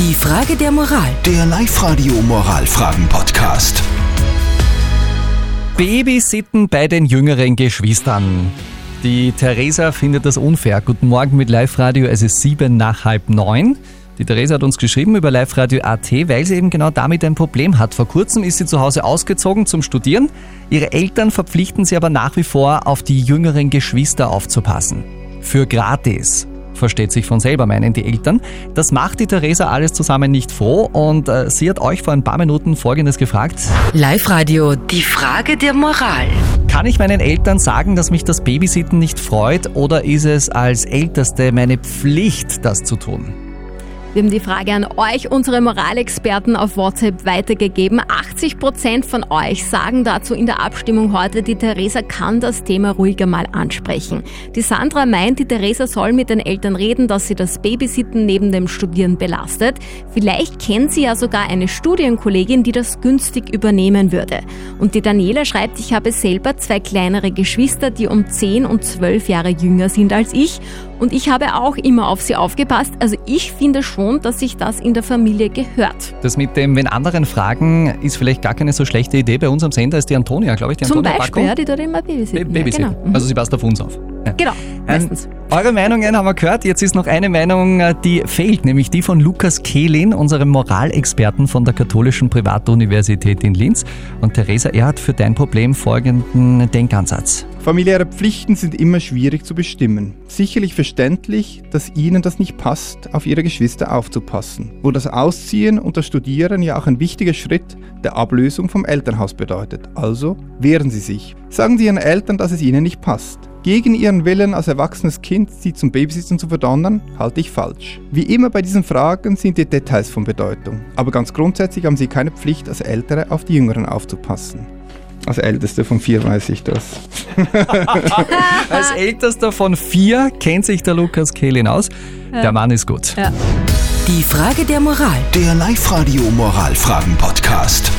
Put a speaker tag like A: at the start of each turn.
A: Die Frage der Moral.
B: Der Live-Radio Moralfragen-Podcast.
C: Babysitten bei den jüngeren Geschwistern. Die Theresa findet das unfair. Guten Morgen mit Live-Radio, es ist sieben nach halb neun. Die Theresa hat uns geschrieben über Live-Radio AT, weil sie eben genau damit ein Problem hat. Vor kurzem ist sie zu Hause ausgezogen zum Studieren. Ihre Eltern verpflichten sie aber nach wie vor, auf die jüngeren Geschwister aufzupassen. Für gratis versteht sich von selber, meinen die Eltern. Das macht die Theresa alles zusammen nicht froh und äh, sie hat euch vor ein paar Minuten Folgendes gefragt.
A: Live-Radio. Die Frage der Moral.
C: Kann ich meinen Eltern sagen, dass mich das Babysitten nicht freut oder ist es als Älteste meine Pflicht, das zu tun?
D: Wir haben die Frage an euch, unsere Moralexperten, auf WhatsApp weitergegeben. 80 Prozent von euch sagen dazu in der Abstimmung heute, die Theresa kann das Thema ruhiger mal ansprechen. Die Sandra meint, die Theresa soll mit den Eltern reden, dass sie das Babysitten neben dem Studieren belastet. Vielleicht kennt sie ja sogar eine Studienkollegin, die das günstig übernehmen würde. Und die Daniela schreibt, ich habe selber zwei kleinere Geschwister, die um 10 und 12 Jahre jünger sind als ich. Und ich habe auch immer auf sie aufgepasst. Also ich finde schon, dass sich das in der Familie gehört.
C: Das mit dem, wenn anderen fragen, ist vielleicht gar keine so schlechte Idee. Bei uns am Sender ist die Antonia, glaube ich, die
D: Zum
C: Antonia
D: Beispiel,
C: Bacco.
D: ja, die tut immer Babysitten.
C: Babysitten.
D: Ja, genau. Mhm.
C: Also sie passt auf uns auf.
D: Genau,
C: Ähm,
D: meistens.
C: eure Meinungen haben wir gehört. Jetzt ist noch eine Meinung, äh, die fehlt, nämlich die von Lukas Kehlin, unserem Moralexperten von der Katholischen Privatuniversität in Linz. Und Theresa, er hat für dein Problem folgenden Denkansatz.
E: Familiäre Pflichten sind immer schwierig zu bestimmen. Sicherlich verständlich, dass Ihnen das nicht passt, auf Ihre Geschwister aufzupassen, wo das Ausziehen und das Studieren ja auch ein wichtiger Schritt der Ablösung vom Elternhaus bedeutet. Also wehren Sie sich. Sagen Sie Ihren Eltern, dass es Ihnen nicht passt. Gegen Ihren Willen als erwachsenes Kind Sie zum Babysitten zu verdonnern, halte ich falsch. Wie immer bei diesen Fragen sind die Details von Bedeutung. Aber ganz grundsätzlich haben Sie keine Pflicht, als Ältere auf die Jüngeren aufzupassen. Als Älteste von vier weiß ich das.
C: Als ältester von vier kennt sich der Lukas Kehlin aus. Der Mann ist gut.
A: Die Frage der Moral.
B: Der Live-Radio Moralfragen-Podcast.